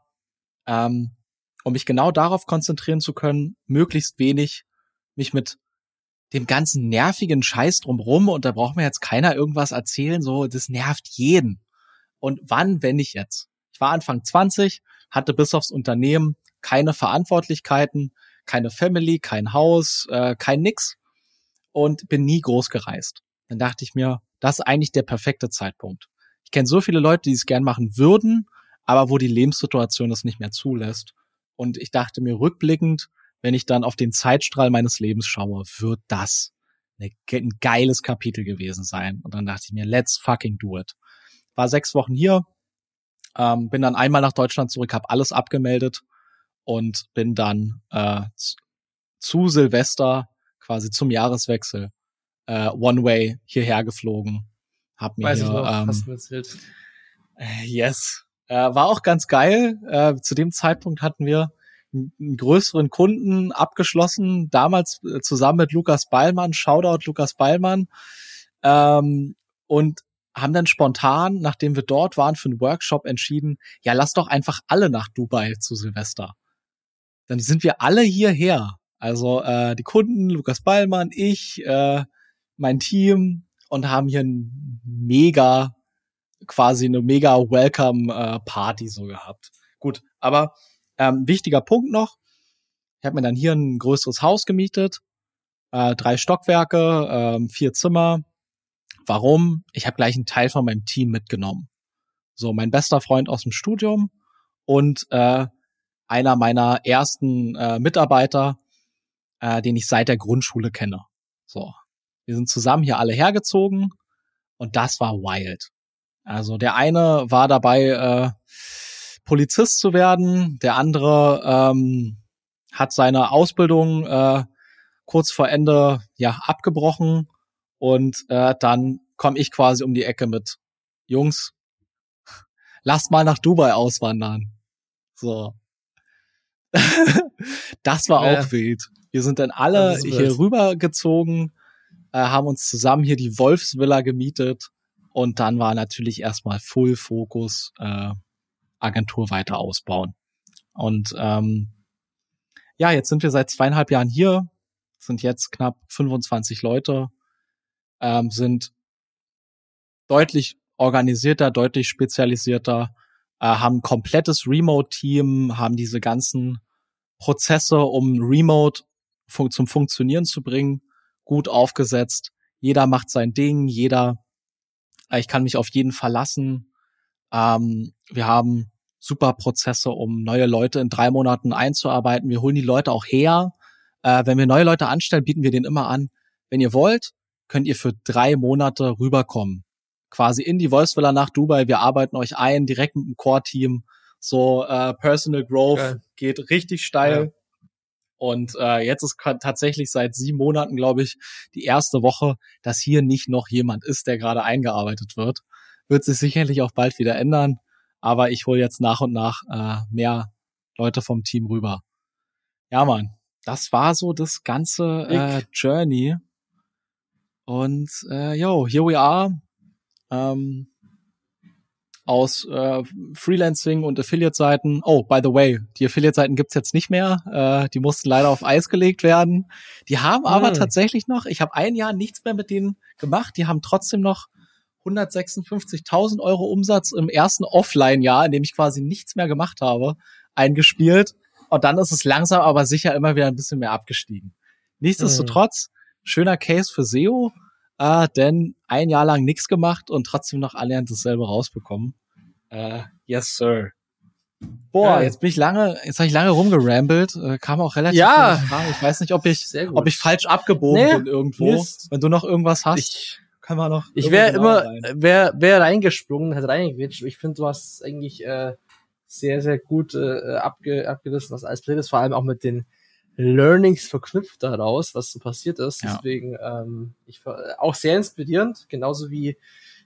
ähm, um mich genau darauf konzentrieren zu können, möglichst wenig mich mit dem ganzen nervigen Scheiß drumrum und da braucht mir jetzt keiner irgendwas erzählen, so, das nervt jeden. Und wann, wenn nicht jetzt? Ich war Anfang 20, hatte bis aufs Unternehmen keine Verantwortlichkeiten, keine Family, kein Haus, äh, kein nix und bin nie groß gereist. Dann dachte ich mir, das ist eigentlich der perfekte Zeitpunkt. Ich kenne so viele Leute, die es gern machen würden, aber wo die Lebenssituation das nicht mehr zulässt. Und ich dachte mir rückblickend, wenn ich dann auf den Zeitstrahl meines Lebens schaue, wird das eine, ein geiles Kapitel gewesen sein. Und dann dachte ich mir, let's fucking do it. War sechs Wochen hier, ähm, bin dann einmal nach Deutschland zurück, habe alles abgemeldet und bin dann äh, zu Silvester, quasi zum Jahreswechsel, äh, One Way hierher geflogen. Hab mir Weiß hier, ich noch, ähm, hast du erzählt. äh, Yes. Äh, war auch ganz geil. Äh, zu dem Zeitpunkt hatten wir einen größeren Kunden abgeschlossen, damals äh, zusammen mit Lukas Ballmann, Shoutout Lukas Ballmann, ähm, und haben dann spontan, nachdem wir dort waren für einen Workshop, entschieden, ja, lass doch einfach alle nach Dubai zu Silvester. Dann sind wir alle hierher. Also äh, die Kunden, Lukas Ballmann, ich, äh, mein Team und haben hier ein mega quasi eine mega Welcome äh, so gehabt. Gut, aber ähm, wichtiger Punkt noch. Ich habe mir dann hier ein größeres Haus gemietet, äh, drei Stockwerke, ähm, vier Zimmer. Warum? Ich habe gleich einen Teil von meinem Team mitgenommen. So, mein bester Freund aus dem Studium und äh, einer meiner ersten äh, Mitarbeiter, äh, den ich seit der Grundschule kenne. So, wir sind zusammen hier alle hergezogen und das war wild. Also der eine war dabei, äh, Polizist zu werden, der andere ähm, hat seine Ausbildung äh, kurz vor Ende ja abgebrochen und äh, dann komme ich quasi um die Ecke mit Jungs, lasst mal nach Dubai auswandern. So. das war Ja. auch wild. Wir sind dann alle hier rübergezogen, äh, haben uns zusammen hier die Wolfsvilla gemietet und dann war natürlich erstmal Full Fokus äh, Agentur weiter ausbauen. Und ähm, ja, jetzt sind wir seit zweieinhalb Jahren hier, sind jetzt knapp 25 Leute, ähm, sind deutlich organisierter, deutlich spezialisierter, äh, haben komplettes Remote-Team, haben diese ganzen Prozesse, um Remote fun zum Funktionieren zu bringen, gut aufgesetzt. Jeder macht sein Ding, jeder, äh, ich kann mich auf jeden verlassen. Ähm, wir haben super Prozesse, um neue Leute in drei Monaten einzuarbeiten. Wir holen die Leute auch her. Äh, wenn wir neue Leute anstellen, bieten wir denen immer an, wenn ihr wollt, könnt ihr für drei Monate rüberkommen. Quasi in die Wolfsvilla nach Dubai. Wir arbeiten euch ein, direkt mit dem Core-Team. So äh, Personal Growth Geil. geht richtig steil. Und äh, jetzt ist tatsächlich seit sieben Monaten, glaube ich, die erste Woche, dass hier nicht noch jemand ist, der gerade eingearbeitet wird. Wird sich sicherlich auch bald wieder ändern. Aber ich hole jetzt nach und nach äh, mehr Leute vom Team rüber. Ja, Mann. Das war so das ganze äh, Journey. Und äh, yo, here we are. Ähm, aus äh, Freelancing und Affiliate-Seiten. Oh, by the way, die Affiliate-Seiten gibt's jetzt nicht mehr. Äh, die mussten leider auf Eis gelegt werden. Die haben aber Hm. tatsächlich noch, ich habe ein Jahr nichts mehr mit denen gemacht. Die haben trotzdem noch 156.000 Euro Umsatz im ersten Offline-Jahr, in dem ich quasi nichts mehr gemacht habe, eingespielt. Und dann ist es langsam aber sicher immer wieder ein bisschen mehr abgestiegen. Nichtsdestotrotz, schöner Case für SEO, äh, denn ein Jahr lang nichts gemacht und trotzdem noch annähernd dasselbe rausbekommen. Äh, yes, sir. Boah, Geil. jetzt bin ich lange, jetzt habe ich lange rumgerambelt, äh, kam auch relativ Ja. viele Fragen. Ich weiß nicht, ob ich, ob ich falsch abgebogen Nee, bin irgendwo. ist- Wenn du noch irgendwas hast, ich kann man noch. ich wäre immer, wer wer reingesprungen, hat reingewitscht. Ich finde, du hast eigentlich äh, sehr, sehr gut äh, abge, abgerissen, was alles passiert ist, vor allem auch mit den Learnings verknüpft daraus, was so passiert ist. Ja. Deswegen ähm, ich ver- auch sehr inspirierend, genauso wie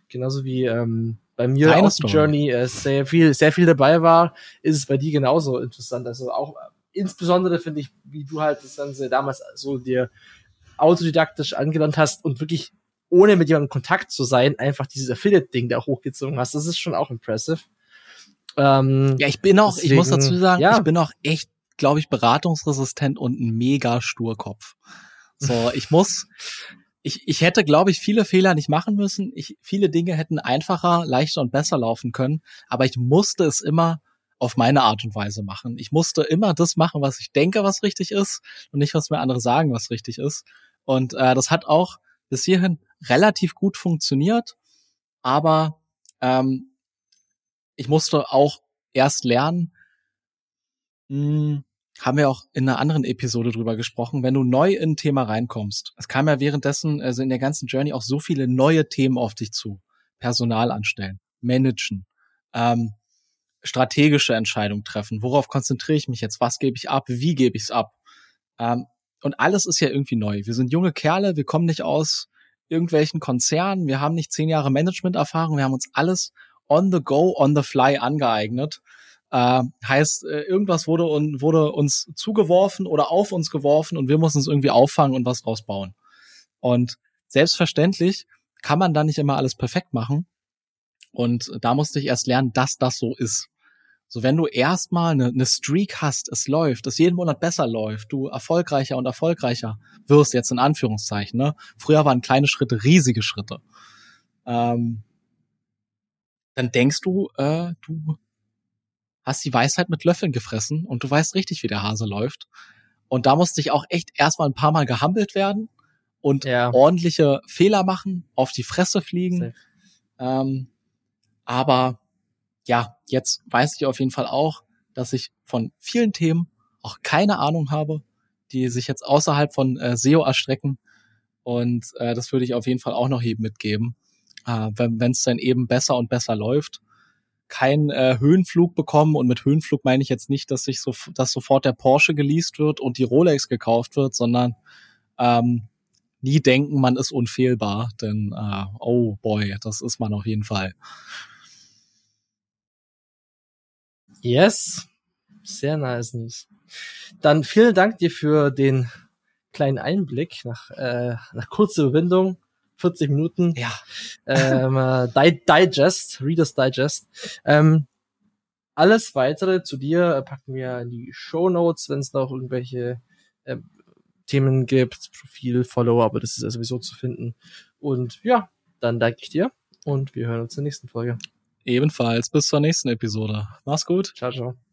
genauso wie ähm, bei mir Deine die Story. Journey äh, sehr viel sehr viel dabei war, ist es bei dir genauso interessant. Also auch äh, insbesondere finde ich, wie du halt das Ganze damals so dir autodidaktisch angelernt hast und wirklich ohne mit jemandem in Kontakt zu sein, einfach dieses Affiliate-Ding da hochgezogen hast. Das ist schon auch impressive. Ähm, ja, ich bin auch, deswegen, ich muss dazu sagen, ja. ich bin auch echt, glaube ich, beratungsresistent und ein mega Sturkopf. So, ich muss, ich, ich hätte, glaube ich, viele Fehler nicht machen müssen. Ich, viele Dinge hätten einfacher, leichter und besser laufen können, aber ich musste es immer auf meine Art und Weise machen. Ich musste immer das machen, was ich denke, was richtig ist und nicht, was mir andere sagen, was richtig ist. Und äh, das hat auch bis hierhin relativ gut funktioniert, aber ähm, ich musste auch erst lernen, mh, hm, haben wir auch in einer anderen Episode drüber gesprochen, wenn du neu in ein Thema reinkommst. Es kam ja währenddessen, also in der ganzen Journey auch so viele neue Themen auf dich zu. Personal anstellen, managen, ähm, strategische Entscheidungen treffen. Worauf konzentriere ich mich jetzt? Was gebe ich ab? Wie gebe ich es ab? Ähm, und alles ist ja irgendwie neu. Wir sind junge Kerle, wir kommen nicht aus irgendwelchen Konzernen, wir haben nicht zehn Jahre Management-Erfahrung, wir haben uns alles on the go, on the fly angeeignet. Äh, heißt, irgendwas wurde, un, wurde uns zugeworfen oder auf uns geworfen und wir mussten es irgendwie auffangen und was draus. Und selbstverständlich kann man da nicht immer alles perfekt machen. Und da musste ich erst lernen, dass das so ist. So, wenn du erstmal eine, eine Streak hast, es läuft, es jeden Monat besser läuft, du erfolgreicher und erfolgreicher wirst, jetzt in Anführungszeichen, ne? Früher waren kleine Schritte riesige Schritte. Ähm, dann denkst du, äh, du hast die Weisheit mit Löffeln gefressen und du weißt richtig, wie der Hase läuft. Und da musste ich auch echt erstmal ein paar Mal gehampelt werden und ja. ordentliche Fehler machen, auf die Fresse fliegen. Ähm, aber ja, jetzt weiß ich auf jeden Fall auch, dass ich von vielen Themen auch keine Ahnung habe, die sich jetzt außerhalb von äh, SEO erstrecken. Und äh, das würde ich auf jeden Fall auch noch eben mitgeben, äh, wenn es dann eben besser und besser läuft. Kein äh, Höhenflug bekommen und mit Höhenflug meine ich jetzt nicht, dass sich so, dass sofort der Porsche geleast wird und die Rolex gekauft wird, sondern ähm, nie denken, man ist unfehlbar, denn äh, oh boy, das ist man auf jeden Fall. Yes. Sehr nice News. Dann vielen Dank dir für den kleinen Einblick nach, äh, nach kurzer Überwindung. 40 Minuten. Ja. Ähm, äh, Digest, Reader's Digest. Ähm, alles weitere zu dir packen wir in die Show Notes, wenn es noch irgendwelche äh, Themen gibt, Profil, Follower, aber das ist ja sowieso zu finden. Und ja, dann danke ich dir und wir hören uns in der nächsten Folge. Ebenfalls bis zur nächsten Episode. Mach's gut. Ciao, ciao.